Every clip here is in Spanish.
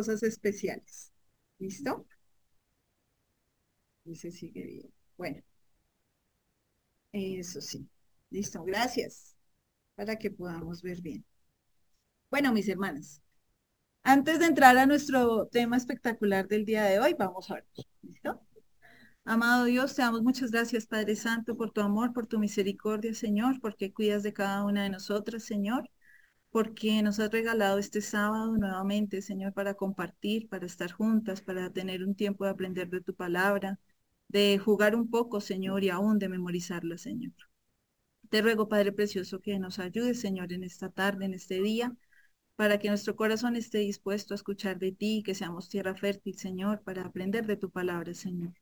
cosas especiales. ¿Listo? Dice sigue bien. Bueno. Eso sí. Listo, gracias. Para que podamos ver bien. Bueno, mis hermanas, antes de entrar a nuestro tema espectacular del día de hoy, vamos a ver. ¿Listo? Amado Dios, te damos muchas gracias, Padre Santo, por tu amor, por tu misericordia, Señor, porque cuidas de cada una de nosotras, Señor, porque nos has regalado este sábado nuevamente, Señor, para compartir, para estar juntas, para tener un tiempo de aprender de tu palabra, de jugar un poco, Señor, y aún de memorizarla, Señor. Te ruego, Padre Precioso, que nos ayudes, Señor, en esta tarde, en este día, para que nuestro corazón esté dispuesto a escuchar de ti, que seamos tierra fértil, Señor, para aprender de tu palabra, Señor.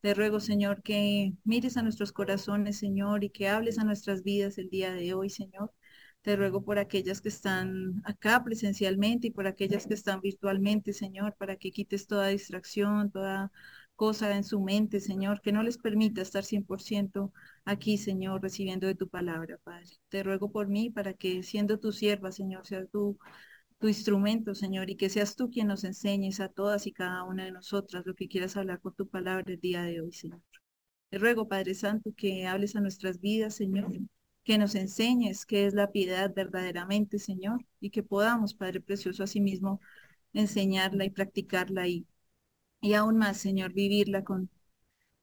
Te ruego, Señor, que mires a nuestros corazones, Señor, y que hables a nuestras vidas el día de hoy, Señor. Te ruego por aquellas que están acá presencialmente y por aquellas que están virtualmente, Señor, para que quites toda distracción, toda cosa en su mente, Señor, que no les permita estar 100% aquí, Señor, recibiendo de tu palabra, Padre. Te ruego por mí para que siendo tu sierva, Señor, sea tu, tu instrumento, Señor, y que seas tú quien nos enseñes a todas y cada una de nosotras lo que quieras hablar con tu palabra el día de hoy, Señor. Te ruego, Padre Santo, que hables a nuestras vidas, Señor, que nos enseñes qué es la piedad verdaderamente, Señor, y que podamos, Padre Precioso, asimismo, enseñarla y practicarla y y aún más, Señor, vivirla con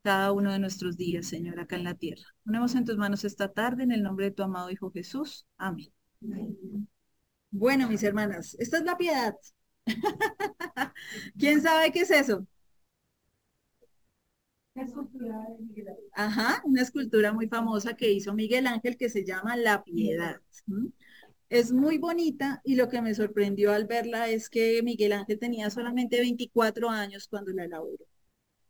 cada uno de nuestros días, Señor, acá en la tierra. Ponemos en tus manos esta tarde en el nombre de tu amado Hijo Jesús. Amén. Bueno, mis hermanas, esta es la piedad. ¿Quién sabe qué es eso? Ajá, una escultura muy famosa que hizo Miguel Ángel que se llama La Piedad. Es muy bonita y lo que me sorprendió al verla es que Miguel Ángel tenía solamente 24 años cuando la elaboró.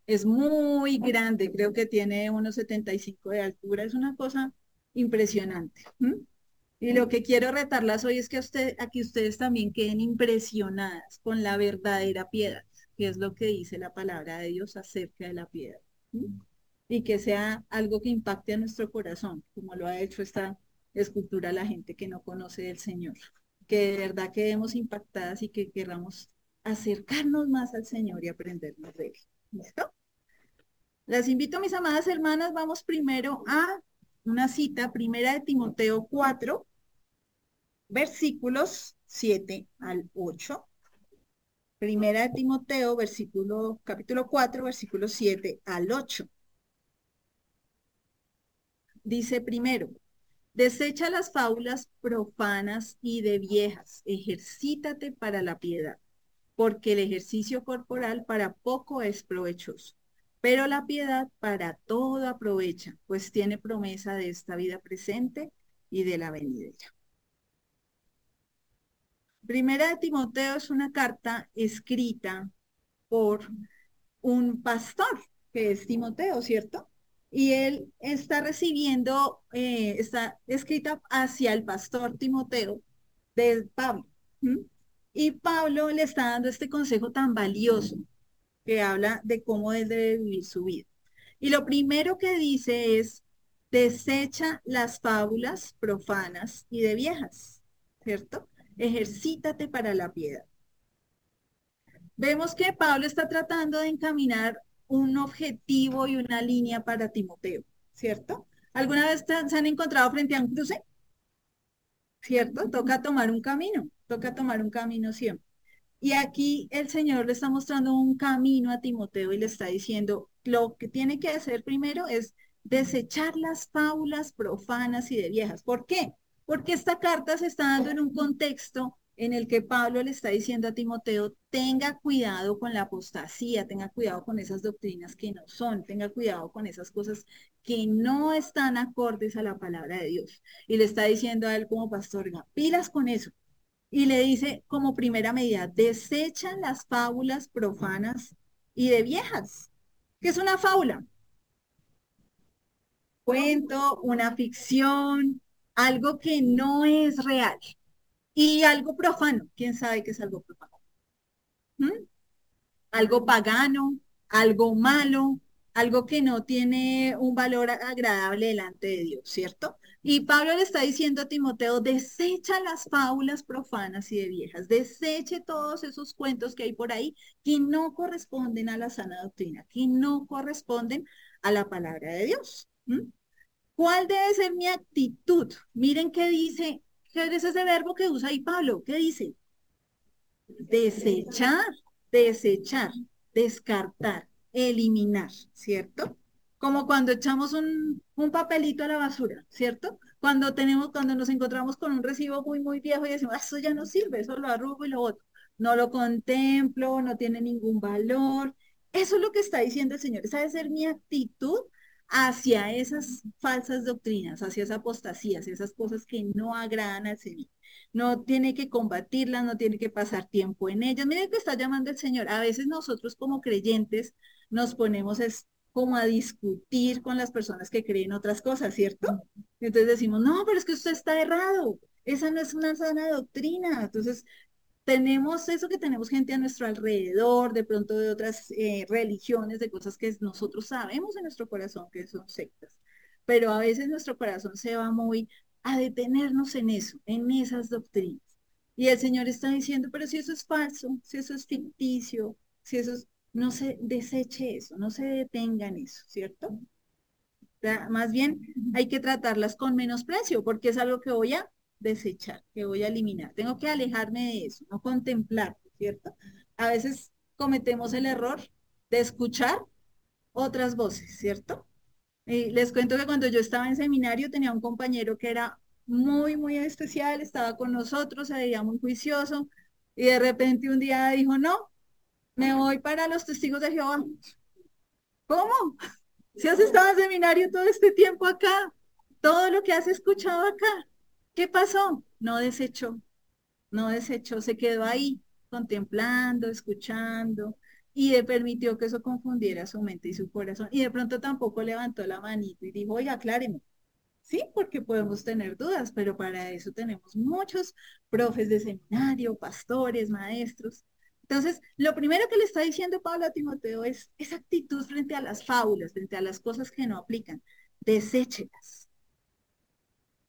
Es muy grande, creo que tiene unos 75 de altura, es una cosa impresionante. Y lo que quiero retarlas hoy es que usted, aquí ustedes también queden impresionadas con la verdadera piedad, que es lo que dice la palabra de Dios acerca de la piedad. Y que sea algo que impacte a nuestro corazón, como lo ha hecho esta escultura la gente que no conoce del Señor. Que de verdad quedemos impactadas y que queramos acercarnos más al Señor y aprendernos de Él. ¿Listo? Las invito, mis amadas hermanas, vamos primero a una cita, primera de Timoteo 4, versículos 7 al 8. Primera de Timoteo, versículo, capítulo 4, versículos 7 al 8. Dice primero, Desecha las fábulas profanas y de viejas, ejercítate para la piedad, porque el ejercicio corporal para poco es provechoso, pero la piedad para todo aprovecha, pues tiene promesa de esta vida presente y de la venidera. Primera de Timoteo es una carta escrita por un pastor, que es Timoteo, ¿cierto? y él está recibiendo, eh, está escrita hacia el pastor Timoteo de Pablo. Y Pablo le está dando este consejo tan valioso que habla de cómo él debe vivir su vida. Y lo primero que dice es, desecha las fábulas profanas y de viejas, ¿cierto? Ejercítate para la piedad. Vemos que Pablo está tratando de encaminar un objetivo y una línea para Timoteo, ¿cierto? ¿Alguna vez se han encontrado frente a un cruce? ¿Cierto? Toca tomar un camino, toca tomar un camino siempre. Y aquí el Señor le está mostrando un camino a Timoteo y le está diciendo, lo que tiene que hacer primero es desechar las fábulas profanas y de viejas. ¿Por qué? Porque esta carta se está dando en un contexto en el que Pablo le está diciendo a Timoteo, tenga cuidado con la apostasía, tenga cuidado con esas doctrinas que no son, tenga cuidado con esas cosas que no están acordes a la palabra de Dios. Y le está diciendo a él como pastor, pilas con eso. Y le dice como primera medida, desechan las fábulas profanas y de viejas. ¿Qué es una fábula? Cuento, una ficción, algo que no es real. Y algo profano, ¿quién sabe qué es algo profano? ¿Mm? Algo pagano, algo malo, algo que no tiene un valor agradable delante de Dios, ¿cierto? Y Pablo le está diciendo a Timoteo, desecha las fábulas profanas y de viejas, deseche todos esos cuentos que hay por ahí que no corresponden a la sana doctrina, que no corresponden a la palabra de Dios. ¿Cuál debe ser mi actitud? Miren qué dice, qué es ese verbo que usa ahí Pablo, ¿qué dice? Desechar, desechar, descartar, eliminar, ¿cierto? como cuando echamos un, papelito a la basura, ¿cierto? Cuando tenemos, cuando nos encontramos con un recibo muy, muy viejo y decimos, ah, eso ya no sirve, eso lo arrugo y lo otro. No lo contemplo, no tiene ningún valor. Eso es lo que está diciendo el Señor. Esa debe ser mi actitud hacia esas falsas doctrinas, hacia esa apostasía, hacia esas cosas que no agradan al Señor. No tiene que combatirlas, no tiene que pasar tiempo en ellas. Miren que está llamando el Señor. A veces nosotros como creyentes nos ponemos es, como a discutir con las personas que creen otras cosas, ¿cierto? Entonces decimos, no, pero es que usted está errado, esa no es una sana doctrina. Entonces, tenemos eso que tenemos gente a nuestro alrededor, de pronto de otras eh, religiones, de cosas que nosotros sabemos en nuestro corazón que son sectas, pero a veces nuestro corazón se va muy a detenernos en eso, en esas doctrinas. Y el Señor está diciendo, pero si eso es falso, si eso es ficticio, si eso es, no se deseche eso, no se detenga en eso, ¿cierto? Más bien hay que tratarlas con menosprecio, porque es algo que voy a desechar, que voy a eliminar. Tengo que alejarme de eso, no contemplar, ¿cierto? A veces cometemos el error de escuchar otras voces, ¿cierto? Y les cuento que cuando yo estaba en seminario tenía un compañero que era muy, muy especial, estaba con nosotros, se veía muy juicioso, y de repente un día dijo, no, me voy para los testigos de Jehová. ¿Cómo? Si has estado en seminario todo este tiempo acá, todo lo que has escuchado acá, ¿qué pasó? No desechó, no desechó, se quedó ahí contemplando, escuchando, y le permitió que eso confundiera su mente y su corazón. Y de pronto tampoco levantó la manito y dijo, oiga, acláreme. Sí, porque podemos tener dudas, pero para eso tenemos muchos profes de seminario, pastores, maestros, entonces, lo primero que le está diciendo Pablo a Timoteo es esa actitud frente a las fábulas, frente a las cosas que no aplican. Deséchelas.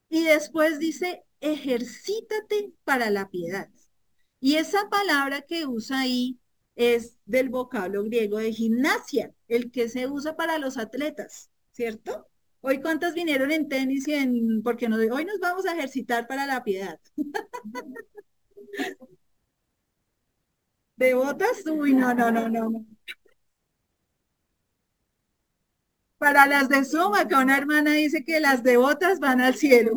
Y después dice, ejercítate para la piedad. Y esa palabra que usa ahí es del vocablo griego de gimnasia, el que se usa para los atletas, ¿cierto? Hoy cuántas vinieron en tenis y en, porque hoy nos vamos a ejercitar para la piedad. ¿De botas? Uy, no, no, no, no. Para las de Suma, acá una hermana dice que las de botas van al cielo.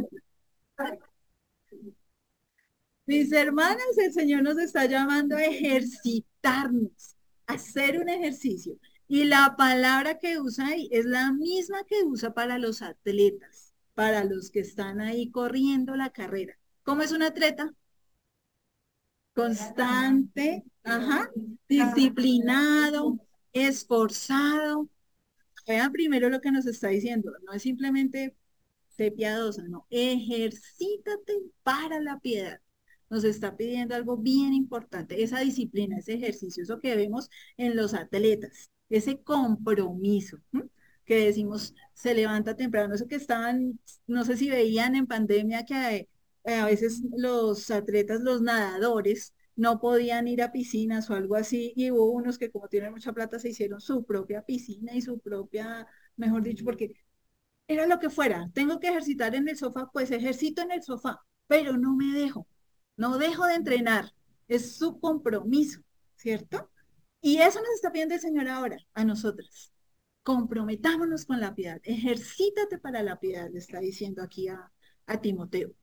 Mis hermanas, el Señor nos está llamando a ejercitarnos, a hacer un ejercicio. Y la palabra que usa ahí es la misma que usa para los atletas, para los que están ahí corriendo la carrera. ¿Cómo es un atleta? constante, ajá, disciplinado, esforzado. Vean primero lo que nos está diciendo, no es simplemente sé piadosa, no, ejercítate para la piedad. Nos está pidiendo algo bien importante, esa disciplina, ese ejercicio, eso que vemos en los atletas, ese compromiso que decimos se levanta temprano, eso que estaban, no sé si veían en pandemia que eh, a veces los atletas, los nadadores, no podían ir a piscinas o algo así, y hubo unos que como tienen mucha plata se hicieron su propia piscina y su propia, mejor dicho, porque era lo que fuera, tengo que ejercitar en el sofá, pues ejercito en el sofá, pero no me dejo, no dejo de entrenar, es su compromiso, ¿cierto? Y eso nos está pidiendo el Señor ahora, a nosotras. Comprometámonos con la piedad, ejercítate para la piedad, le está diciendo aquí a, a Timoteo.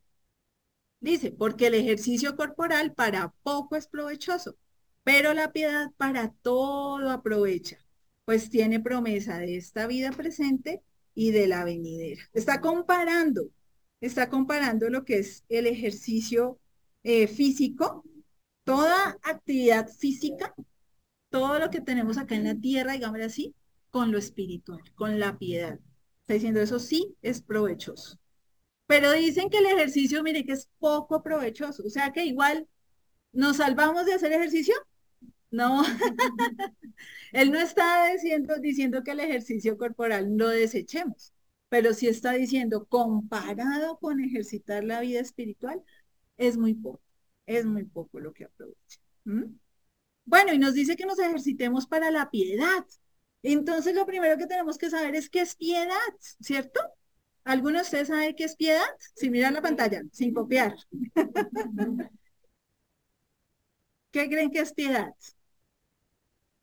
Dice, porque el ejercicio corporal para poco es provechoso, pero la piedad para todo aprovecha, pues tiene promesa de esta vida presente y de la venidera. Está comparando, está comparando lo que es el ejercicio eh, físico, toda actividad física, todo lo que tenemos acá en la tierra, digamos así, con lo espiritual, con la piedad. Está diciendo, eso sí es provechoso. Pero dicen que el ejercicio, mire, que es poco provechoso. O sea que igual nos salvamos de hacer ejercicio. No, él no está diciendo, que el ejercicio corporal lo desechemos, pero si está diciendo comparado con ejercitar la vida espiritual, es muy poco, es muy poco lo que aprovecha. Bueno, y nos dice que nos ejercitemos para la piedad. Entonces, lo primero que tenemos que saber es qué es piedad, ¿cierto? ¿Alguno de ustedes sabe qué es piedad? Si miran la pantalla, sin copiar. ¿Qué creen que es piedad?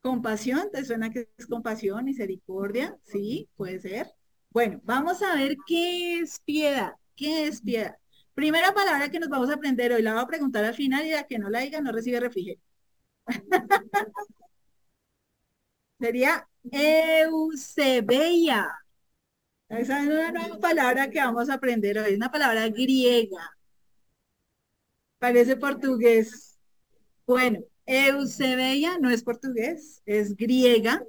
Compasión, ¿te suena que es compasión, misericordia? Sí, puede ser. Bueno, vamos a ver qué es piedad. ¿Qué es piedad? Primera palabra que nos vamos a aprender hoy, la voy a preguntar al final y la que no la diga no recibe refrigerio. Sería Eusebia. Esa es una nueva palabra que vamos a aprender hoy, una palabra griega. Parece portugués. Bueno, Eusebia no es portugués, es griega.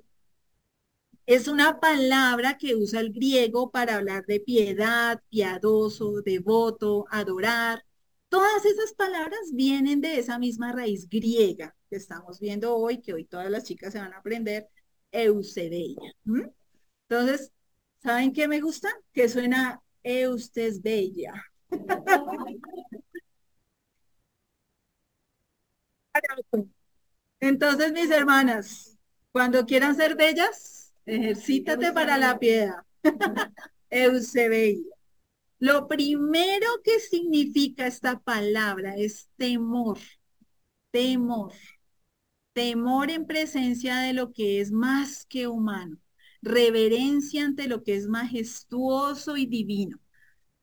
Es una palabra que usa el griego para hablar de piedad, piadoso, devoto, adorar. Todas esas palabras vienen de esa misma raíz griega que estamos viendo hoy, que hoy todas las chicas se van a aprender, Eusebia. Entonces, ¿saben qué me gusta? Que suena Eustes Bella. Entonces, mis hermanas, cuando quieran ser bellas, ejercítate para la piedad. Eusebia. Lo primero que significa esta palabra es temor. Temor. Temor en presencia de lo que es más que humano. Reverencia ante lo que es majestuoso y divino.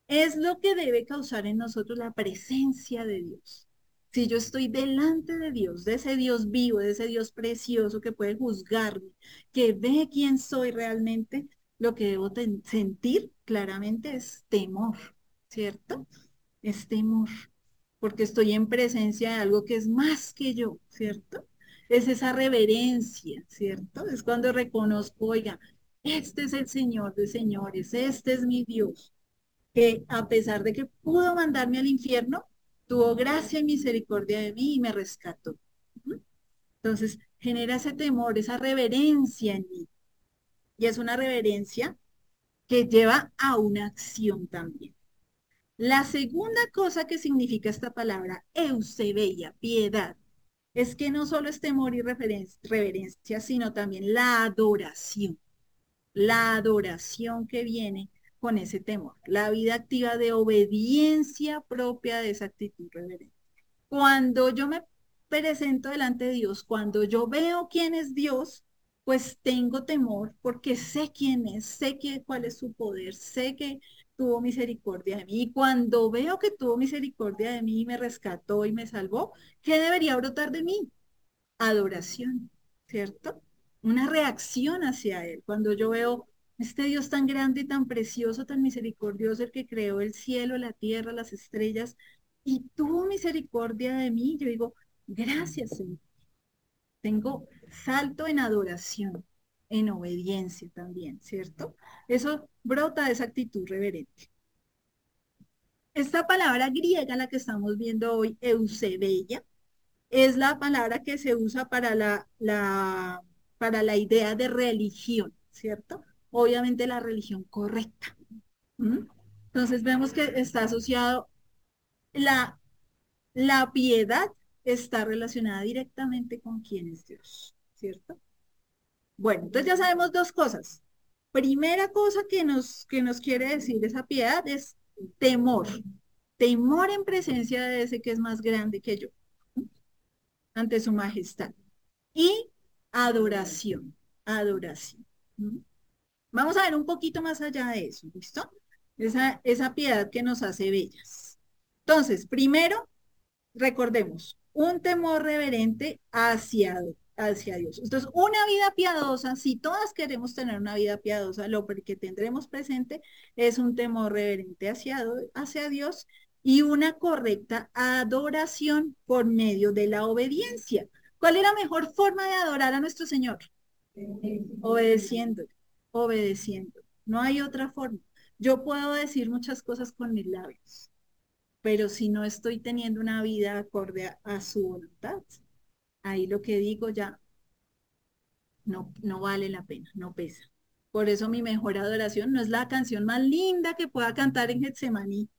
Es lo que debe causar en nosotros la presencia de Dios si yo estoy delante de Dios, de ese Dios vivo, de ese Dios precioso que puede juzgarme, que ve quién soy realmente, lo que debo sentir claramente es temor, ¿cierto? Es temor, porque estoy en presencia de algo que es más que yo, ¿cierto? Es esa reverencia, ¿cierto? Es cuando reconozco, oiga, este es el Señor de señores, este es mi Dios, que a pesar de que pudo mandarme al infierno, tuvo gracia y misericordia de mí y me rescató. Entonces, genera ese temor, esa reverencia en mí. Y es una reverencia que lleva a una acción también. La segunda cosa que significa esta palabra, eusebella, piedad, es que no solo es temor y reverencia, sino también la adoración. La adoración que viene con ese temor. La vida activa de obediencia propia de esa actitud reverente. Cuando yo me presento delante de Dios, cuando yo veo quién es Dios, pues tengo temor porque sé quién es, sé que, cuál es su poder, sé que tuvo misericordia de mí. Y cuando veo que tuvo misericordia de mí y me rescató y me salvó, ¿qué debería brotar de mí? Adoración, ¿cierto? Una reacción hacia Él. Cuando yo veo este Dios tan grande y tan precioso, tan misericordioso, el que creó el cielo, la tierra, las estrellas, y tuvo misericordia de mí, yo digo, gracias Señor. Tengo salto en adoración, en obediencia también, ¿cierto? Eso brota de esa actitud reverente. Esta palabra griega, la que estamos viendo hoy, eusebella, es la palabra que se usa para la, para la idea de religión, ¿cierto? obviamente la religión correcta. Entonces vemos que está asociado la, la piedad está relacionada directamente con quién es Dios, ¿cierto? Bueno, entonces ya sabemos dos cosas. Primera cosa que nos, que nos quiere decir esa piedad es temor. Temor en presencia de ese que es más grande que yo, ante su majestad. Y adoración, adoración. Vamos a ver un poquito más allá de eso, ¿listo? Esa, esa piedad que nos hace bellas. Entonces, primero, recordemos, un temor reverente hacia, hacia Dios. Entonces, una vida piadosa, si todas queremos tener una vida piadosa, lo que tendremos presente es un temor reverente hacia, hacia Dios y una correcta adoración por medio de la obediencia. ¿Cuál es la mejor forma de adorar a nuestro Señor? Obedeciéndole obedeciendo. No hay otra forma. Yo puedo decir muchas cosas con mis labios, pero si no estoy teniendo una vida acorde a, su voluntad, ahí lo que digo ya no, no vale la pena, no pesa. Por eso mi mejor adoración no es la canción más linda que pueda cantar en Getsemaní,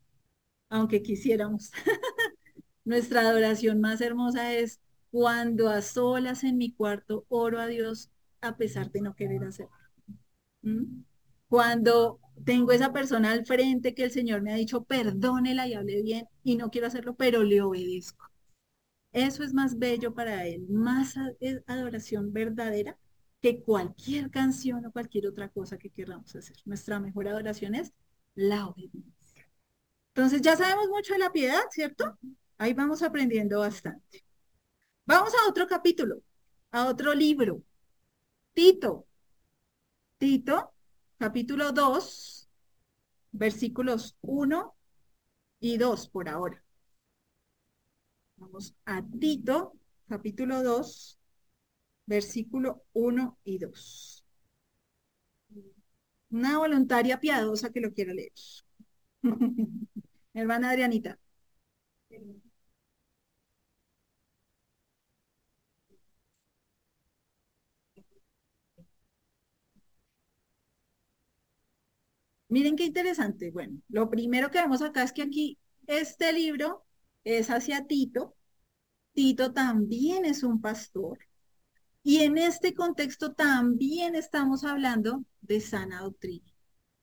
aunque quisiéramos. Nuestra adoración más hermosa es cuando a solas en mi cuarto oro a Dios a pesar de no querer hacerlo. ¿Mm? Cuando tengo esa persona al frente que el Señor me ha dicho, perdónela y hable bien y no quiero hacerlo, pero le obedezco. Eso es más bello para Él, más adoración verdadera que cualquier canción o cualquier otra cosa que queramos hacer. Nuestra mejor adoración es la obediencia. Entonces ya sabemos mucho de la piedad, ¿cierto? Ahí vamos aprendiendo bastante. Vamos a otro capítulo, a otro libro. Tito. Tito, capítulo 2, versículos 1 y 2 por ahora. Vamos a Tito, capítulo 2, versículo 1 y 2. Una voluntaria piadosa que lo quiera leer. hermana Adrianita. Miren qué interesante. Bueno, lo primero que vemos acá es que aquí este libro es hacia Tito. Tito también es un pastor. Y en este contexto también estamos hablando de sana doctrina.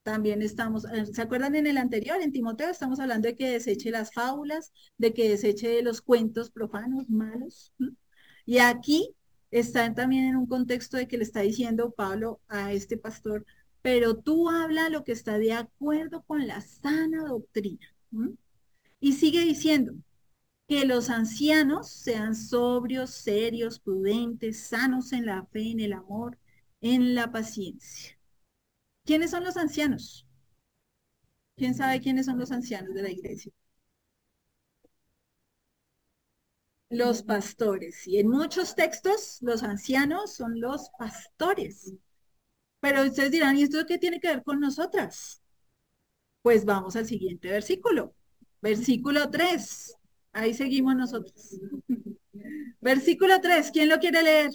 También estamos, eh, ¿se acuerdan en el anterior, en Timoteo, estamos hablando de que deseche las fábulas, de que deseche los cuentos profanos, malos. Y aquí están también en un contexto de que le está diciendo Pablo a este pastor, pero tú habla lo que está de acuerdo con la sana doctrina. Y sigue diciendo, que los ancianos sean sobrios, serios, prudentes, sanos en la fe, en el amor, en la paciencia. ¿Quiénes son los ancianos? ¿Quién sabe quiénes son los ancianos de la iglesia? Los pastores. Y en muchos textos los ancianos son los pastores. Pero ustedes dirán, ¿y esto qué tiene que ver con nosotras? Pues vamos al siguiente versículo. Versículo 3. Ahí seguimos nosotros. Versículo 3, ¿quién lo quiere leer?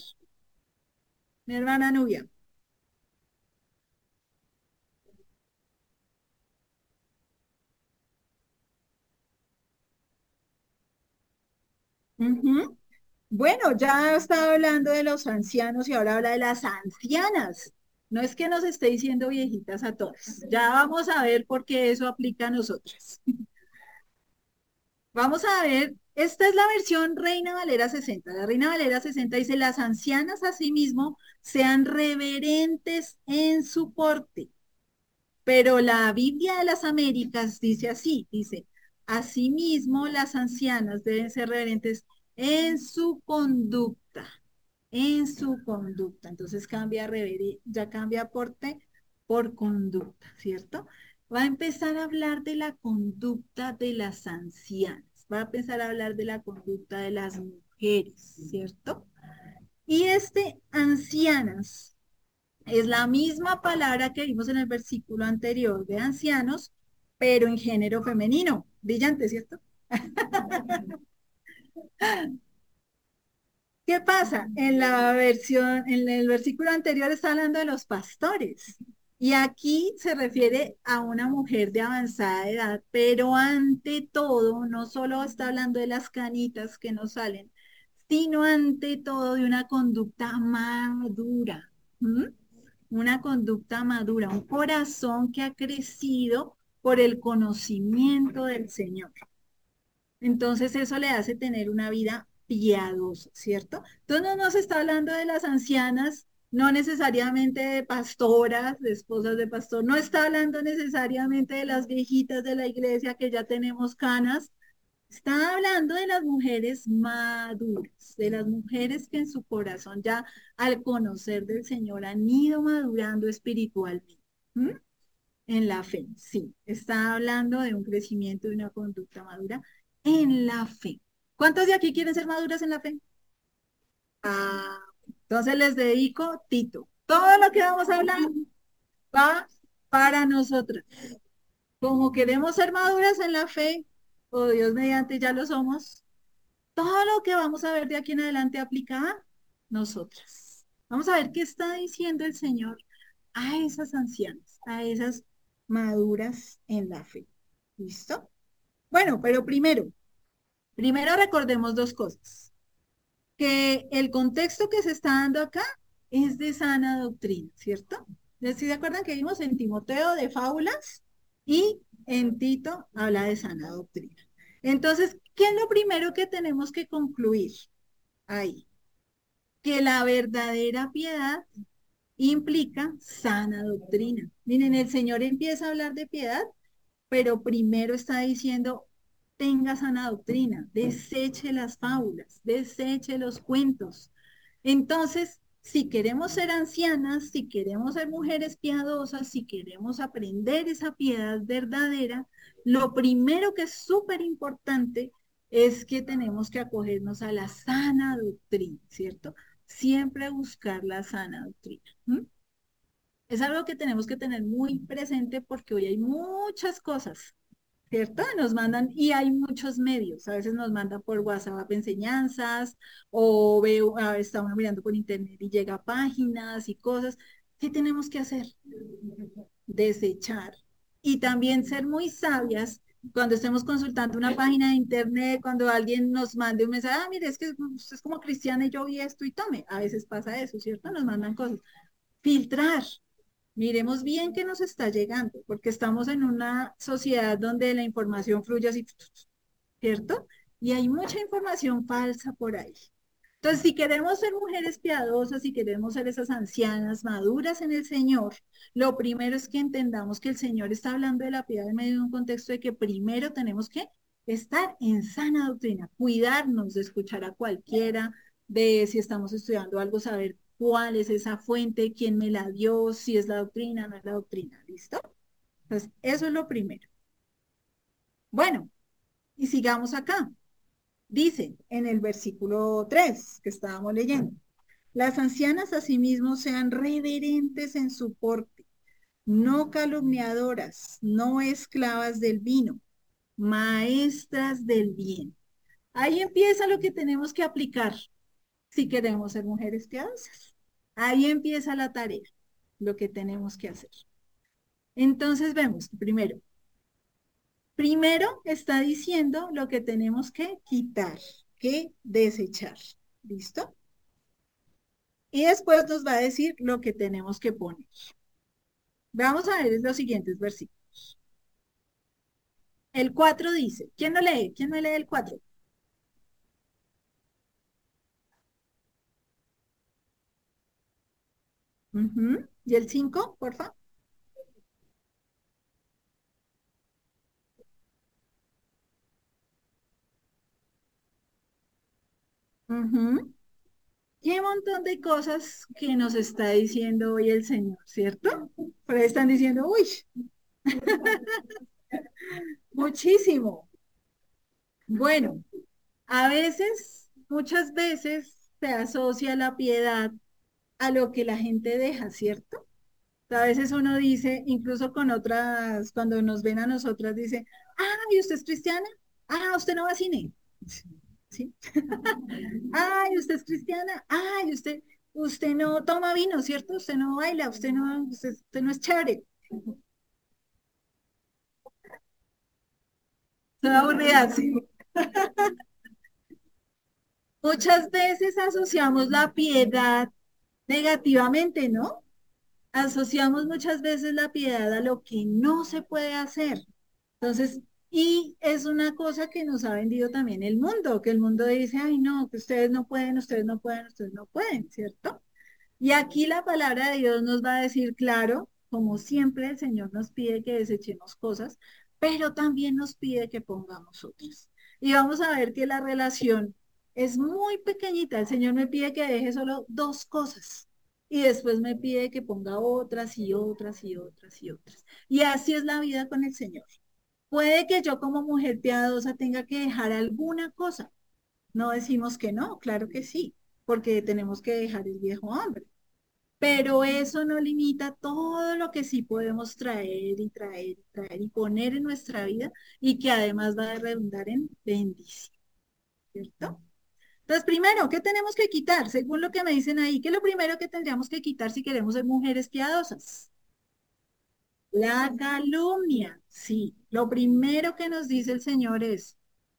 Mi hermana Nubia. Bueno, ya estaba hablando de los ancianos y ahora habla de las ancianas. No es que nos esté diciendo viejitas a todas. Ya vamos a ver por qué eso aplica a nosotras. Vamos a ver, esta es la versión Reina Valera 60. La Reina Valera 60 dice, las ancianas asimismo sean reverentes en su porte. Pero la Biblia de las Américas dice así, dice, asimismo las ancianas deben ser reverentes en su conducta, en su conducta. Entonces cambia ya cambia porte por conducta, ¿cierto? Va a empezar a hablar de la conducta de las ancianas, va a empezar a hablar de la conducta de las mujeres, ¿cierto? Y este ancianas es la misma palabra que vimos en el versículo anterior de ancianos, pero en género femenino. Brillante, ¿cierto? ¿Qué pasa? En la versión, en el versículo anterior está hablando de los pastores. Y aquí se refiere a una mujer de avanzada edad, pero ante todo, no solo está hablando de las canitas que nos salen, sino ante todo de una conducta madura. Una conducta madura, un corazón que ha crecido por el conocimiento del Señor. Entonces eso le hace tener una vida piadosa, ¿cierto? Entonces no nos está hablando de las ancianas no necesariamente de pastoras, de esposas de pastor, no está hablando necesariamente de las viejitas de la iglesia que ya tenemos canas, está hablando de las mujeres maduras, de las mujeres que en su corazón ya al conocer del Señor han ido madurando espiritualmente. En la fe, sí, está hablando de un crecimiento y una conducta madura en la fe. ¿Cuántos de aquí quieren ser maduras en la fe? Ah, entonces les dedico Tito. Todo lo que vamos a hablar va para nosotras. Como queremos ser maduras en la fe, o Dios mediante ya lo somos, todo lo que vamos a ver de aquí en adelante aplica nosotras. Vamos a ver qué está diciendo el Señor a esas ancianas, a esas maduras en la fe. ¿Listo? Bueno, pero primero, primero recordemos dos cosas. Que el contexto que se está dando acá es de sana doctrina, ¿cierto? ¿Sí se acuerdan que vimos en Timoteo de fábulas y en Tito habla de sana doctrina? Entonces, ¿qué es lo primero que tenemos que concluir ahí? Que la verdadera piedad implica sana doctrina. Miren, el Señor empieza a hablar de piedad, pero primero está diciendo, tenga sana doctrina, deseche las fábulas, deseche los cuentos. Entonces, si queremos ser ancianas, si queremos ser mujeres piadosas, si queremos aprender esa piedad verdadera, lo primero que es súper importante es que tenemos que acogernos a la sana doctrina, ¿cierto? Siempre buscar la sana doctrina. Es algo que tenemos que tener muy presente porque hoy hay muchas cosas, ¿cierto? Nos mandan, y hay muchos medios, a veces nos mandan por WhatsApp enseñanzas, o veo, a veces estamos mirando por internet y llega páginas y cosas. ¿Qué tenemos que hacer? Desechar. Y también ser muy sabias cuando estemos consultando una página de internet, cuando alguien nos mande un mensaje, ah, mire, es que es como cristiana y yo vi esto y tome. A veces pasa eso, ¿cierto? Nos mandan cosas. Filtrar. Miremos bien qué nos está llegando, porque estamos en una sociedad donde la información fluye así, ¿cierto? Y hay mucha información falsa por ahí. Entonces, si queremos ser mujeres piadosas, si queremos ser esas ancianas maduras en el Señor, lo primero es que entendamos que el Señor está hablando de la piedad en medio de un contexto de que primero tenemos que estar en sana doctrina, cuidarnos de escuchar a cualquiera, de si estamos estudiando algo, saber cuál es esa fuente, quién me la dio, si es la doctrina, no es la doctrina, ¿listo? Entonces, eso es lo primero. Bueno, y sigamos acá. Dice en el versículo 3 que estábamos leyendo, las ancianas asimismo sean reverentes en su porte, no calumniadoras, no esclavas del vino, maestras del bien. Ahí empieza lo que tenemos que aplicar si queremos ser mujeres piadosas. Ahí empieza la tarea, lo que tenemos que hacer. Entonces vemos, primero, Primero está diciendo lo que tenemos que quitar, que desechar. ¿Listo? Y después nos va a decir lo que tenemos que poner. Vamos a ver los siguientes versículos. El 4 dice, ¿quién no lee? ¿Quién no lee el 4? ¿Y el 5, por favor? Y hay un montón de cosas que nos está diciendo hoy el Señor, ¿cierto? Por están diciendo, uy, muchísimo. Bueno, a veces, muchas veces se asocia la piedad a lo que la gente deja, ¿cierto? A veces uno dice, incluso con otras, cuando nos ven a nosotras, dice, ah, ¿y usted es cristiana? Ah, usted no va a cine. Ay, usted es cristiana. Ay, usted, usted no toma vino, ¿cierto? Usted no baila, usted no, usted, no es chévere. aburrida, Muchas veces asociamos la piedad negativamente, ¿no? Asociamos muchas veces la piedad a lo que no se puede hacer. Entonces, y es una cosa que nos ha vendido también el mundo, que el mundo dice, ay no, que ustedes no pueden, ustedes no pueden, ustedes no pueden, ¿cierto? Y aquí la palabra de Dios nos va a decir, claro, como siempre el Señor nos pide que desechemos cosas, pero también nos pide que pongamos otras. Y vamos a ver que la relación es muy pequeñita. El Señor me pide que deje solo dos cosas y después me pide que ponga otras y otras y otras y otras. Y así es la vida con el Señor. Puede que yo como mujer piadosa tenga que dejar alguna cosa. No decimos que no, claro que sí, porque tenemos que dejar el viejo hombre. Pero eso no limita todo lo que sí podemos traer y traer y traer y poner en nuestra vida y que además va a redundar en bendición. ¿Cierto? Entonces, primero, ¿qué tenemos que quitar? Según lo que me dicen ahí, ¿qué es lo primero que tendríamos que quitar si queremos ser mujeres piadosas? La calumnia, sí. Lo primero que nos dice el Señor es,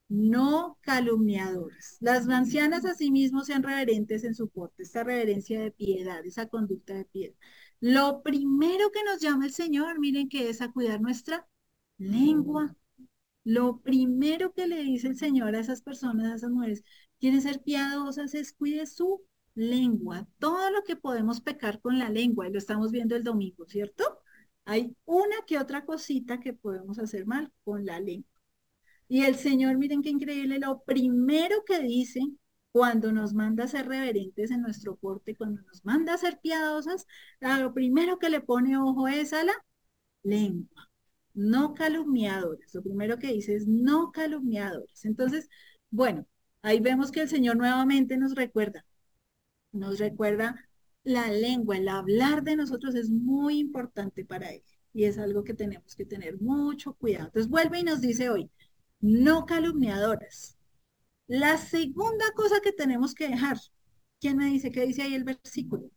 no calumniadoras. Las ancianas asimismo sean reverentes en su porte, esta reverencia de piedad, esa conducta de piedad. Lo primero que nos llama el Señor, miren que es a cuidar nuestra lengua. Lo primero que le dice el Señor a esas personas, a esas mujeres, quieren ser piadosas, es cuide su lengua. Todo lo que podemos pecar con la lengua, y lo estamos viendo el domingo, ¿cierto? Hay una que otra cosita que podemos hacer mal con la lengua. Y el Señor, miren qué increíble, lo primero que dice cuando nos manda a ser reverentes en nuestro porte, cuando nos manda a ser piadosas, lo primero que le pone ojo es a la lengua. No calumniadores. Lo primero que dice es no calumniadores. Entonces, bueno, ahí vemos que el Señor nuevamente nos recuerda, nos recuerda la lengua, el hablar de nosotros es muy importante para Él. Y es algo que tenemos que tener mucho cuidado. Entonces vuelve y nos dice hoy, no calumniadoras. La segunda cosa que tenemos que dejar, ¿quién me dice qué dice ahí el versículo?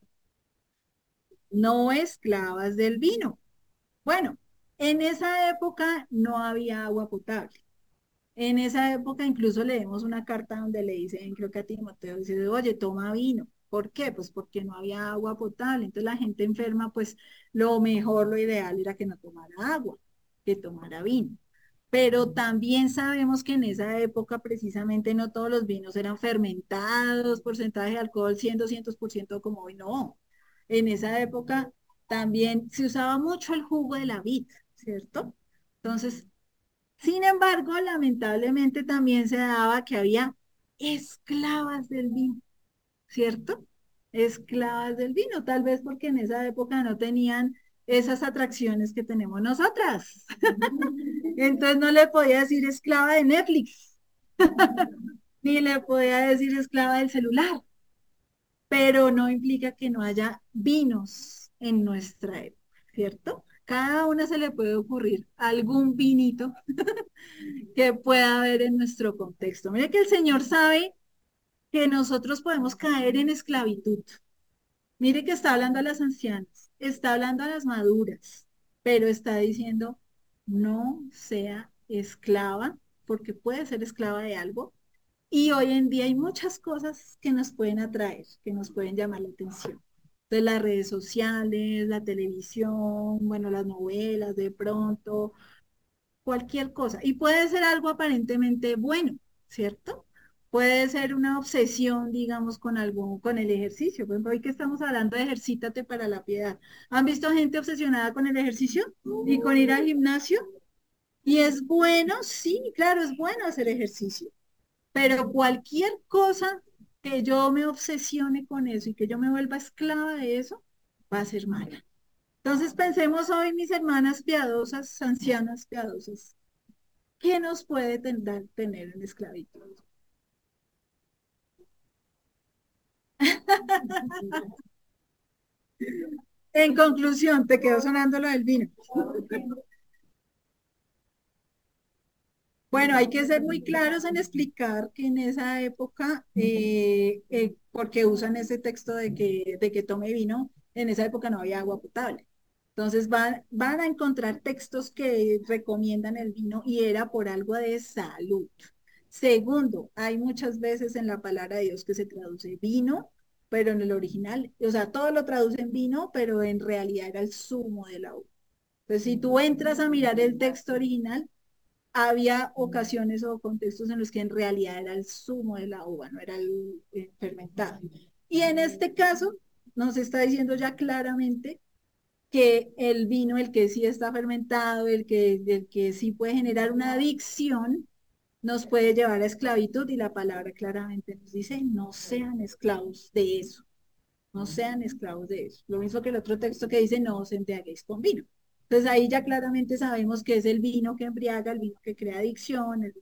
No esclavas del vino. Bueno, en esa época no había agua potable. En esa época incluso leemos una carta donde le dicen, creo que a Timoteo, dice, oye, toma vino. ¿Por qué? Pues porque no había agua potable. Entonces la gente enferma, pues lo mejor, lo ideal era que no tomara agua, que tomara vino pero también sabemos que en esa época precisamente no todos los vinos eran fermentados, porcentaje de alcohol 100, 200% como hoy, no. En esa época también se usaba mucho el jugo de la vid, ¿cierto? Entonces, sin embargo, lamentablemente también se daba que había esclavas del vino, ¿cierto? Esclavas del vino, tal vez porque en esa época no tenían esas atracciones que tenemos nosotras. Entonces no le podía decir esclava de Netflix, ni le podía decir esclava del celular, pero no implica que no haya vinos en nuestra época, ¿cierto? Cada una se le puede ocurrir algún vinito que pueda haber en nuestro contexto. Mire que el Señor sabe que nosotros podemos caer en esclavitud. Mire que está hablando a las ancianas está hablando a las maduras, pero está diciendo, no sea esclava, porque puede ser esclava de algo. Y hoy en día hay muchas cosas que nos pueden atraer, que nos pueden llamar la atención. De las redes sociales, la televisión, bueno, las novelas, de pronto, cualquier cosa. Y puede ser algo aparentemente bueno, ¿cierto? Puede ser una obsesión, digamos, con algo, con el ejercicio. Por ejemplo, hoy que estamos hablando de ejercítate para la piedad. ¿Han visto gente obsesionada con el ejercicio y con ir al gimnasio? Y es bueno, sí, claro, es bueno hacer ejercicio. Pero cualquier cosa que yo me obsesione con eso y que yo me vuelva esclava de eso, va a ser mala. Entonces pensemos hoy, mis hermanas piadosas, ancianas piadosas, ¿qué nos puede tener, tener en esclavitud? En conclusión, te quedó sonando lo del vino. Bueno, hay que ser muy claros en explicar que en esa época, eh, eh, porque usan ese texto de que, de que tome vino, en esa época no había agua potable. Entonces van, van a encontrar textos que recomiendan el vino y era por algo de salud. Segundo, hay muchas veces en la palabra de Dios que se traduce vino, pero en el original, o sea, todo lo traduce en vino, pero en realidad era el zumo de la uva. Entonces, si tú entras a mirar el texto original, había ocasiones o contextos en los que en realidad era el zumo de la uva, no era el, fermentado. Y en este caso, nos está diciendo ya claramente que el vino, el que sí está fermentado, el que, el que sí puede generar una adicción, nos puede llevar a esclavitud y la palabra claramente nos dice, no sean esclavos de eso, no sean esclavos de eso. Lo mismo que el otro texto que dice, no os embriaguéis con vino. Entonces ahí ya claramente sabemos que es el vino que embriaga, el vino que crea adicción,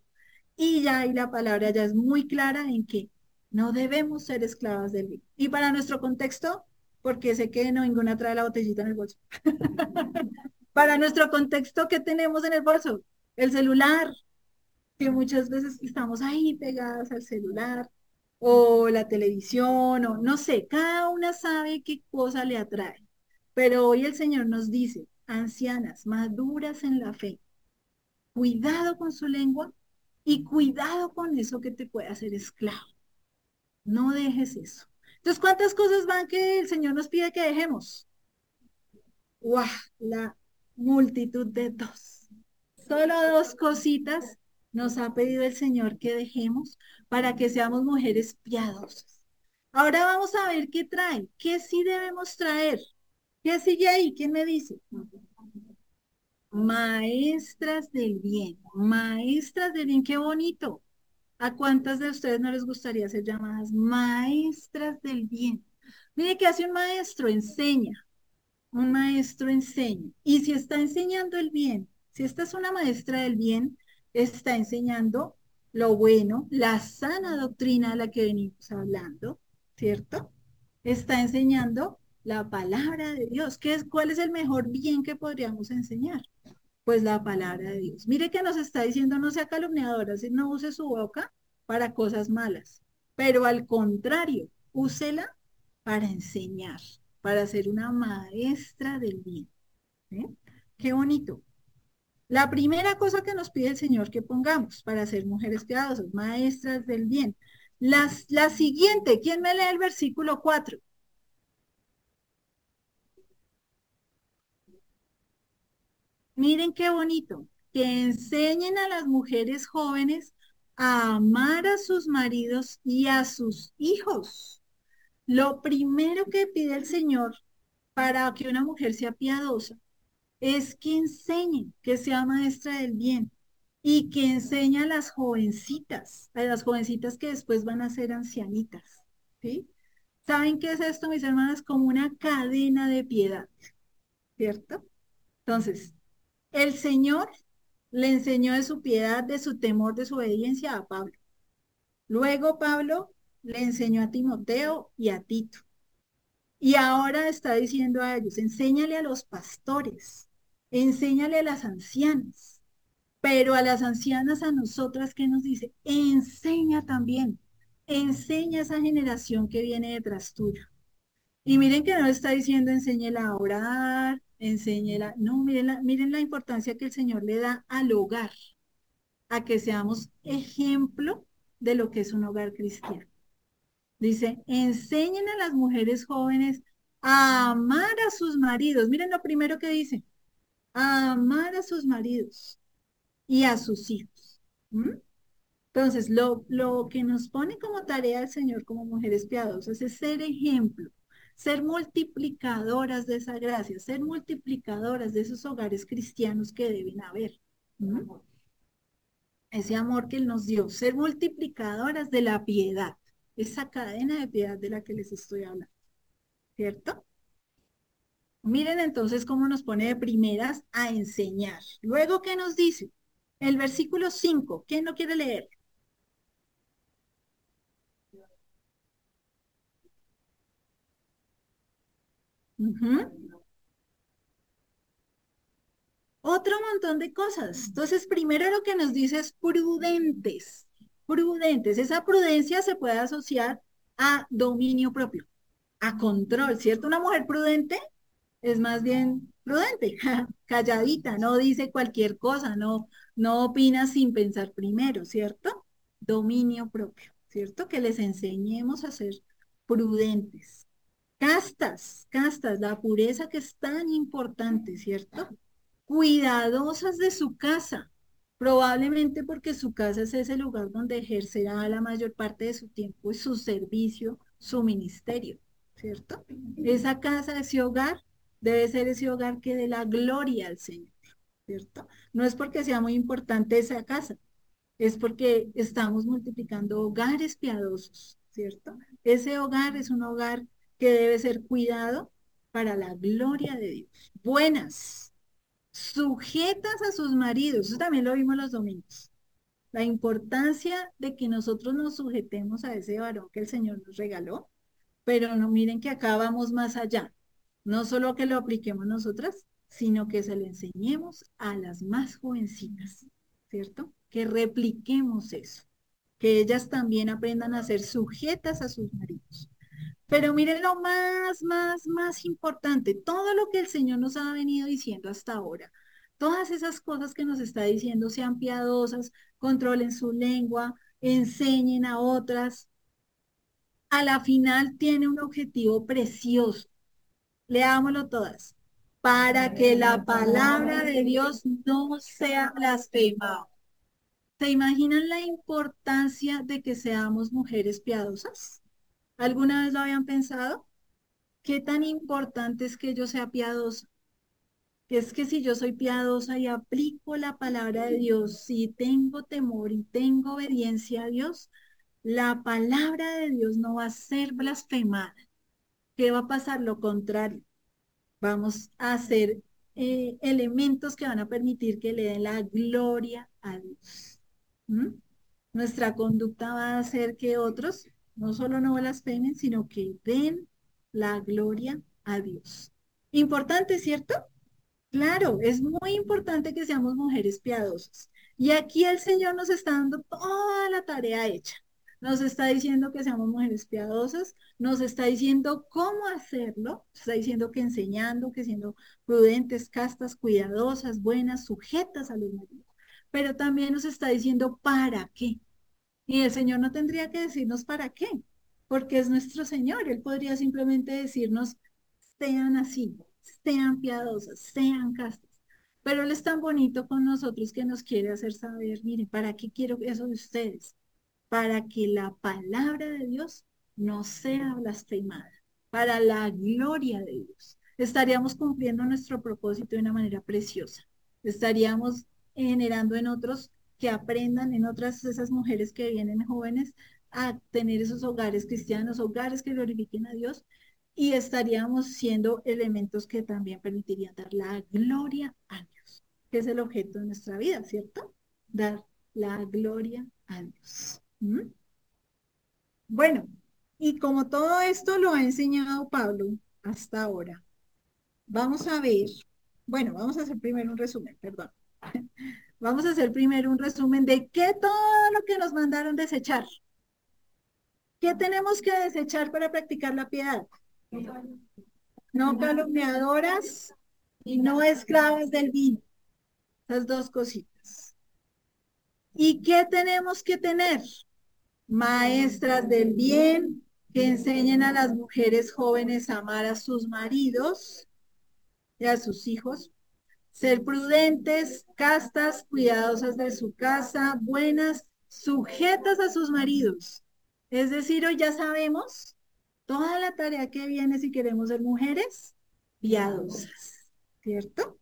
y ya ahí la palabra ya es muy clara en que no debemos ser esclavas del vino. Y para nuestro contexto, porque sé que no ninguna trae la botellita en el bolso. para nuestro contexto, ¿qué tenemos en el bolso? El celular, que muchas veces estamos ahí pegadas al celular o la televisión, o no sé, cada una sabe qué cosa le atrae. Pero hoy el Señor nos dice, ancianas, maduras en la fe, cuidado con su lengua y cuidado con eso que te puede hacer esclavo. No dejes eso. Entonces, ¿cuántas cosas van que el Señor nos pide que dejemos? ¡Guau! La multitud de dos. Solo dos cositas nos ha pedido el Señor que dejemos para que seamos mujeres piadosas. Ahora vamos a ver qué trae, qué sí debemos traer. ¿Qué sigue ahí? ¿Quién me dice? Maestras del bien, maestras del bien, qué bonito. ¿A cuántas de ustedes no les gustaría ser llamadas maestras del bien? Mire que hace un maestro, enseña. Un maestro enseña. Y si está enseñando el bien, si esta es una maestra del bien, está enseñando lo bueno, la sana doctrina de la que venimos hablando, ¿cierto? Está enseñando la palabra de Dios. ¿Qué es, ¿Cuál es el mejor bien que podríamos enseñar? Pues la palabra de Dios. Mire que nos está diciendo no sea calumniadora, no use su boca para cosas malas, pero al contrario, úsela para enseñar, para ser una maestra del bien. Qué bonito. La primera cosa que nos pide el Señor que pongamos para ser mujeres piadosas, maestras del bien. Las, la siguiente, ¿quién me lee el versículo 4? Miren qué bonito, que enseñen a las mujeres jóvenes a amar a sus maridos y a sus hijos. Lo primero que pide el Señor para que una mujer sea piadosa es que enseñe, que sea maestra del bien y que enseñe a las jovencitas, a las jovencitas que después van a ser ancianitas. ¿sí? ¿Saben qué es esto, mis hermanas? Como una cadena de piedad, ¿cierto? Entonces, el Señor le enseñó de su piedad, de su temor, de su obediencia a Pablo. Luego Pablo le enseñó a Timoteo y a Tito. Y ahora está diciendo a ellos, enséñale a los pastores, enséñale a las ancianas, pero a las ancianas, a nosotras, ¿qué nos dice? Enseña también, enseña a esa generación que viene detrás tuyo. Y miren que no está diciendo enséñela a orar, enséñela. No, miren la, miren la importancia que el Señor le da al hogar, a que seamos ejemplo de lo que es un hogar cristiano. Dice, enseñen a las mujeres jóvenes a amar a sus maridos. Miren lo primero que dice, a amar a sus maridos y a sus hijos. Entonces, lo, lo que nos pone como tarea el Señor como mujeres piadosas es ser ejemplo ser multiplicadoras de esa gracia, ser multiplicadoras de esos hogares cristianos que deben haber. Ese amor que Él nos dio, ser multiplicadoras de la piedad, esa cadena de piedad de la que les estoy hablando. ¿Cierto? Miren entonces cómo nos pone de primeras a enseñar. Luego, ¿qué nos dice? El versículo 5, ¿quién lo quiere leer? Otro montón de cosas. Entonces, primero lo que nos dice es prudentes. Prudentes. Esa prudencia se puede asociar a dominio propio, a control, ¿cierto? Una mujer prudente es más bien prudente, calladita, no dice cualquier cosa, no, no opina sin pensar primero, ¿cierto? Dominio propio, ¿cierto? Que les enseñemos a ser prudentes. Castas, castas, la pureza que es tan importante, ¿cierto? Cuidadosas de su casa, probablemente porque su casa es ese lugar donde ejercerá la mayor parte de su tiempo y su servicio, su ministerio, ¿cierto? Esa casa, ese hogar, debe ser ese hogar que dé la gloria al Señor, ¿cierto? No es porque sea muy importante esa casa, es porque estamos multiplicando hogares piadosos, ¿cierto? Ese hogar es un hogar que debe ser cuidado para la gloria de Dios. Buenas, sujetas a sus maridos, eso también lo vimos los domingos. La importancia de que nosotros nos sujetemos a ese varón que el Señor nos regaló, pero no miren que acá vamos más allá. No solo que lo apliquemos nosotras, sino que se lo enseñemos a las más jovencitas, ¿cierto? Que repliquemos eso. que ellas también aprendan a ser sujetas a sus maridos. Pero miren lo más, más, más importante, todo lo que el Señor nos ha venido diciendo hasta ahora, todas esas cosas que nos está diciendo, sean piadosas, controlen su lengua, enseñen a otras, a la final tiene un objetivo precioso. Leámoslo todas. Para que la palabra de Dios no sea blasfemada. ¿Se imaginan la importancia de que seamos mujeres piadosas? ¿Alguna vez lo habían pensado? ¿Qué tan importante es que yo sea piadosa? Es que si yo soy piadosa y aplico la palabra de Dios, si tengo temor y tengo obediencia a Dios, la palabra de Dios no va a ser blasfemada. ¿Qué va a pasar? Lo contrario. Vamos a hacer eh, elementos que van a permitir que le den la gloria a Dios. Nuestra conducta va a hacer que otros no solo no blasfemen, sino que den la gloria a Dios. Importante, ¿cierto? Claro, es muy importante que seamos mujeres piadosas. Y aquí el Señor nos está dando toda la tarea hecha. Nos está diciendo que seamos mujeres piadosas, nos está diciendo cómo hacerlo, nos está diciendo que enseñando, que siendo prudentes, castas, cuidadosas, buenas, sujetas a los maridos. Pero también nos está diciendo para qué. Y el Señor no tendría que decirnos para qué, porque es nuestro Señor. Él podría simplemente decirnos, sean así, sean piadosas, sean castas. Pero Él es tan bonito con nosotros que nos quiere hacer saber, mire, ¿para qué quiero eso de ustedes? Para que la palabra de Dios no sea blasfemada, para la gloria de Dios. Estaríamos cumpliendo nuestro propósito de una manera preciosa. Estaríamos generando en otros que aprendan en otras esas mujeres que vienen jóvenes a tener esos hogares cristianos, hogares que glorifiquen a Dios y estaríamos siendo elementos que también permitirían dar la gloria a Dios, que es el objeto de nuestra vida, ¿cierto? Dar la gloria a Dios. Bueno, y como todo esto lo ha enseñado Pablo hasta ahora, vamos a ver, bueno, vamos a hacer primero un resumen, perdón. Vamos a hacer primero un resumen de qué todo lo que nos mandaron desechar. ¿Qué tenemos que desechar para practicar la piedad? No calumniadoras y no esclavas del vino. Las dos cositas. ¿Y qué tenemos que tener? Maestras del bien que enseñen a las mujeres jóvenes a amar a sus maridos y a sus hijos ser prudentes, castas, cuidadosas de su casa, buenas, sujetas a sus maridos. Es decir, hoy ya sabemos toda la tarea que viene si queremos ser mujeres piadosas, ¿cierto?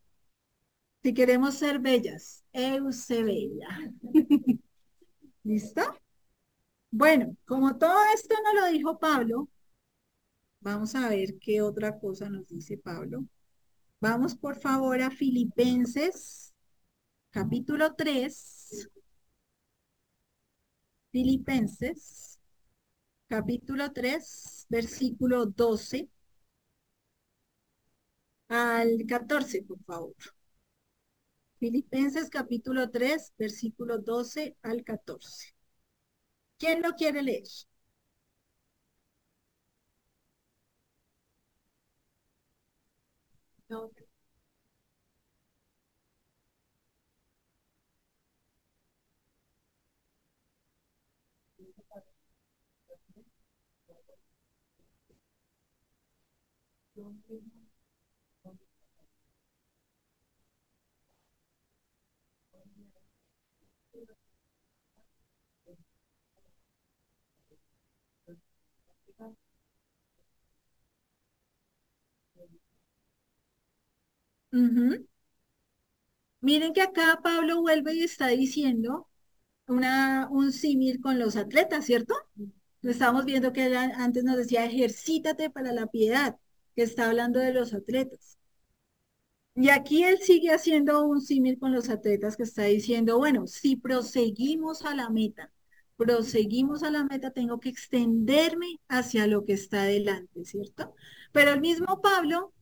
Si queremos ser bellas, Eusebella. ¿Listo? Bueno, como todo esto nos lo dijo Pablo, vamos a ver qué otra cosa nos dice Pablo. Vamos por favor a Filipenses, capítulo 3. Filipenses, capítulo 3, versículo 12 al 14, por favor. Filipenses capítulo 3, versículo 12 al 14. ¿Quién lo quiere leer? building building Miren que acá Pablo vuelve y está diciendo una, un símil con los atletas, ¿cierto? Estamos viendo que antes nos decía, ejercítate para la piedad, que está hablando de los atletas. Y aquí él sigue haciendo un símil con los atletas que está diciendo, bueno, si proseguimos a la meta, proseguimos a la meta, tengo que extenderme hacia lo que está adelante, ¿cierto? Pero el mismo Pablo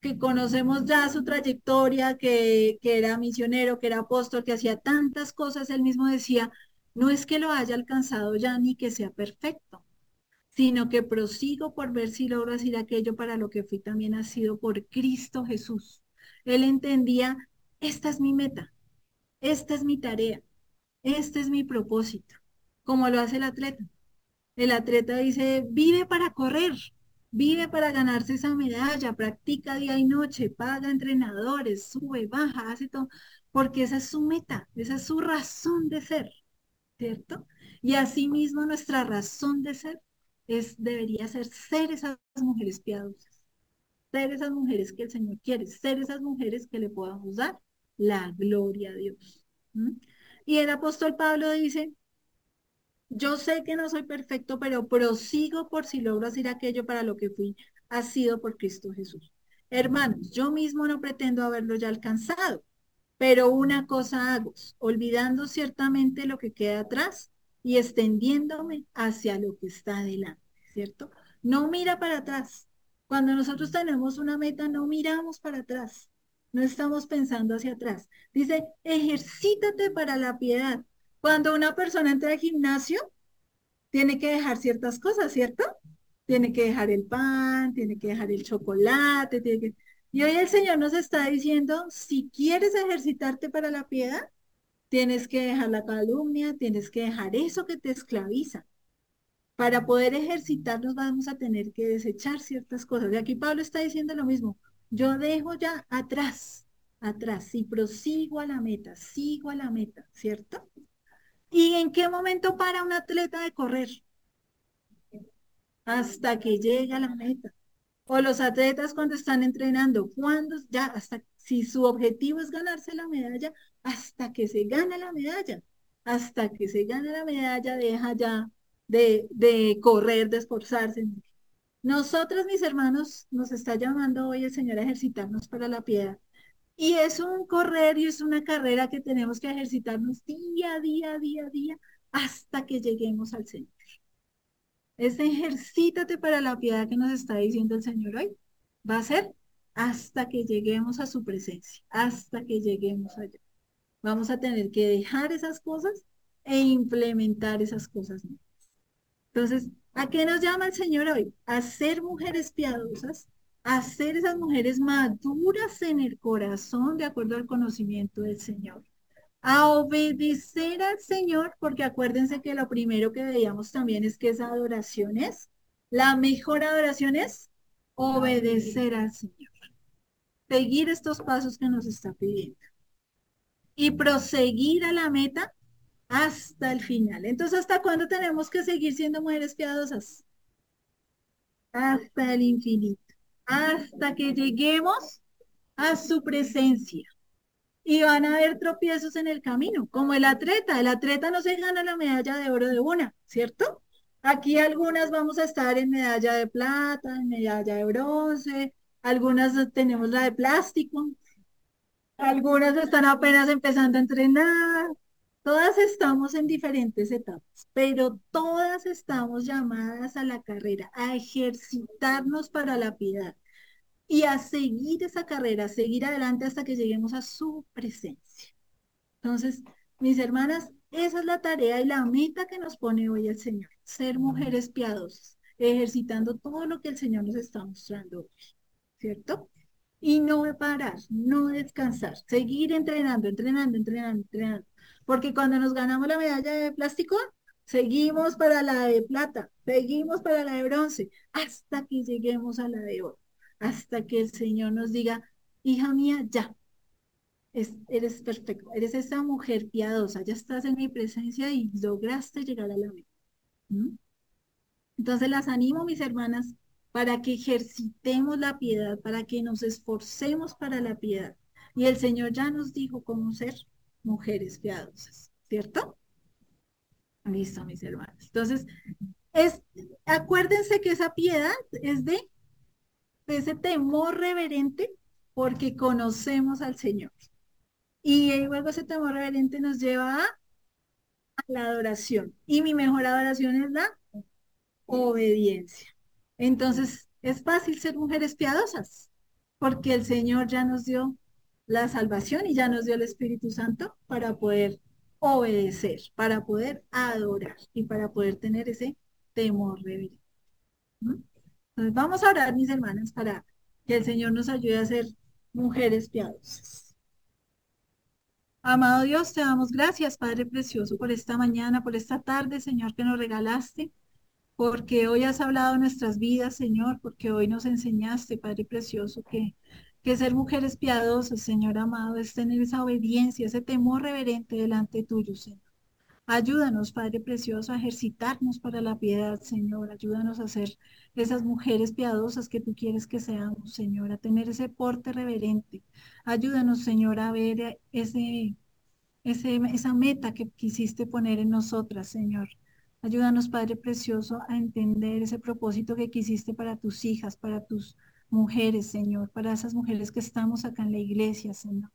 que conocemos ya su trayectoria, que, que era misionero, que era apóstol, que hacía tantas cosas, él mismo decía, No es que lo haya alcanzado ya ni que sea perfecto, sino que prosigo por ver si logro hacer aquello para lo que fui también nacido por Cristo Jesús. Él entendía, esta es mi meta, esta es mi tarea, este es mi propósito, como lo hace el atleta. El atleta dice, vive para correr, vive para ganarse esa medalla, practica día y noche, paga entrenadores, sube, baja, hace todo, porque esa es su meta, esa es su razón de ser, ¿cierto? Y asimismo nuestra razón de ser es, debería ser ser esas mujeres piadosas, ser esas mujeres que el Señor quiere, ser esas mujeres que le podamos dar la gloria a Dios. Y el apóstol Pablo dice, yo sé que no soy perfecto, pero prosigo por si logro hacer aquello para lo que fui, ha sido por Cristo Jesús. Hermanos, yo mismo no pretendo haberlo ya alcanzado, pero una cosa hago, olvidando ciertamente lo que queda atrás y extendiéndome hacia lo que está adelante, ¿cierto? No mira para atrás. Cuando nosotros tenemos una meta, no miramos para atrás. No estamos pensando hacia atrás. Dice, ejercítate para la piedad. Cuando una persona entra al gimnasio, tiene que dejar ciertas cosas, ¿cierto? Tiene que dejar el pan, tiene que dejar el chocolate, tiene que... Y hoy el Señor nos está diciendo, si quieres ejercitarte para la piedad, tienes que dejar la calumnia, tienes que dejar eso que te esclaviza. Para poder ejercitarnos vamos a tener que desechar ciertas cosas. Y aquí Pablo está diciendo lo mismo. Yo dejo ya atrás, atrás, y prosigo a la meta, sigo a la meta, ¿cierto? ¿Y en qué momento para un atleta de correr? Hasta que llega a la meta. O los atletas cuando están entrenando, cuando ya hasta si su objetivo es ganarse la medalla, hasta que se gana la medalla, hasta que se gana la medalla, deja ya de, de correr, de esforzarse. Nosotros, mis hermanos, nos está llamando hoy el Señor a ejercitarnos para la piedad. Y es un correr y es una carrera que tenemos que ejercitarnos día a día, día a día, hasta que lleguemos al Señor. Ese ejercítate para la piedad que nos está diciendo el Señor hoy. Va a ser hasta que lleguemos a su presencia, hasta que lleguemos allá. Vamos a tener que dejar esas cosas e implementar esas cosas. Entonces, ¿a qué nos llama el Señor hoy? A ser mujeres piadosas, a ser esas mujeres maduras en el corazón de acuerdo al conocimiento del Señor a obedecer al Señor, porque acuérdense que lo primero que veíamos también es que esa adoración es, la mejor adoración es obedecer al Señor, seguir estos pasos que nos está pidiendo y proseguir a la meta hasta el final. Entonces, ¿hasta cuándo tenemos que seguir siendo mujeres piadosas? Hasta el infinito, hasta que lleguemos a su presencia y van a haber tropiezos en el camino, como el atleta. El atleta no se gana la medalla de oro de una, ¿cierto? Aquí algunas vamos a estar en medalla de plata, en medalla de bronce, algunas tenemos la de plástico, algunas están apenas empezando a entrenar, todas estamos en diferentes etapas, pero todas estamos llamadas a la carrera, a ejercitarnos para la piedad y a seguir esa carrera, a seguir adelante hasta que lleguemos a su presencia. Entonces, mis hermanas, esa es la tarea y la meta que nos pone hoy el Señor, ser mujeres piadosas, ejercitando todo lo que el Señor nos está mostrando hoy, ¿cierto? Y no parar, no descansar, seguir entrenando, entrenando, entrenando, entrenando. Porque cuando nos ganamos la medalla de plástico, seguimos para la de plata, seguimos para la de bronce, hasta que lleguemos a la de oro hasta que el Señor nos diga, hija mía, ya, eres perfecto, eres esa mujer piadosa, ya estás en mi presencia y lograste llegar a la meta. Entonces las animo, mis hermanas, para que ejercitemos la piedad, para que nos esforcemos para la piedad. Y el Señor ya nos dijo cómo ser mujeres piadosas, ¿cierto? Listo, mis hermanas. Entonces, es, acuérdense que esa piedad es de ese temor reverente porque conocemos al Señor. Y luego ese temor reverente nos lleva a, la adoración. Y mi mejor adoración es la obediencia. Entonces, es fácil ser mujeres piadosas, porque el Señor ya nos dio la salvación y ya nos dio el Espíritu Santo para poder obedecer, para poder adorar y para poder tener ese temor reverente. Entonces vamos a orar, mis hermanas, para que el Señor nos ayude a ser mujeres piadosas. Amado Dios, te damos gracias, Padre Precioso, por esta mañana, por esta tarde, Señor, que nos regalaste, porque hoy has hablado nuestras vidas, Señor, porque hoy nos enseñaste, Padre Precioso, que, que ser mujeres piadosas, Señor amado, es tener esa obediencia, ese temor reverente delante tuyo, Señor. Ayúdanos, Padre Precioso, a ejercitarnos para la piedad, Señor. Ayúdanos a ser esas mujeres piadosas que tú quieres que seamos, Señor, a tener ese porte reverente. Ayúdanos, Señor, a ver ese, ese, esa meta que quisiste poner en nosotras, Señor. Ayúdanos, Padre Precioso, a entender ese propósito que quisiste para tus hijas, para tus mujeres, Señor, para esas mujeres que estamos acá en la iglesia, Señor.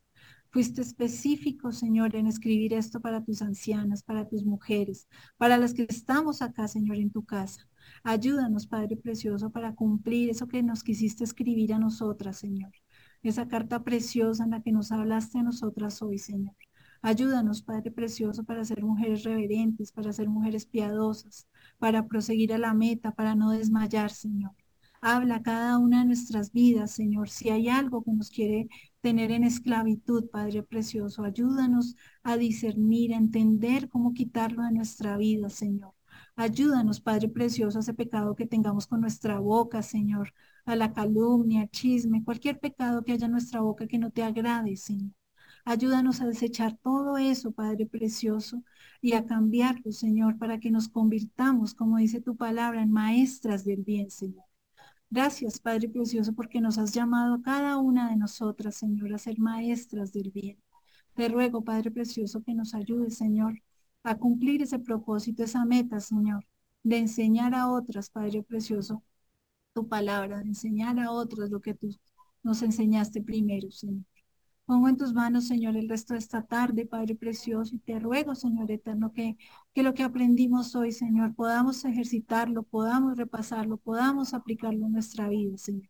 Fuiste específico, Señor, en escribir esto para tus ancianas, para tus mujeres, para las que estamos acá, Señor, en tu casa. Ayúdanos, Padre Precioso, para cumplir eso que nos quisiste escribir a nosotras, Señor. Esa carta preciosa en la que nos hablaste a nosotras hoy, Señor. Ayúdanos, Padre Precioso, para ser mujeres reverentes, para ser mujeres piadosas, para proseguir a la meta, para no desmayar, Señor. Habla cada una de nuestras vidas, Señor. Si hay algo que nos quiere tener en esclavitud, Padre Precioso, ayúdanos a discernir, a entender cómo quitarlo de nuestra vida, Señor. Ayúdanos, Padre Precioso, a ese pecado que tengamos con nuestra boca, Señor, a la calumnia, chisme, cualquier pecado que haya en nuestra boca que no te agrade, Señor. Ayúdanos a desechar todo eso, Padre Precioso, y a cambiarlo, Señor, para que nos convirtamos, como dice tu palabra, en maestras del bien, Señor. Gracias, Padre Precioso, porque nos has llamado a cada una de nosotras, Señor, a ser maestras del bien. Te ruego, Padre Precioso, que nos ayude, Señor, a cumplir ese propósito, esa meta, Señor, de enseñar a otras, Padre Precioso, tu palabra, de enseñar a otras lo que tú nos enseñaste primero, Señor. Pongo en tus manos, Señor, el resto de esta tarde, Padre Precioso, y te ruego, Señor Eterno, que, que lo que aprendimos hoy, Señor, podamos ejercitarlo, podamos repasarlo, podamos aplicarlo en nuestra vida, Señor.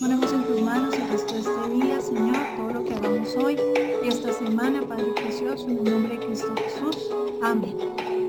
Ponemos en tus manos el resto de este día, Señor, todo lo que hagamos hoy y esta semana, Padre Precioso, en el nombre de Cristo Jesús. Amén.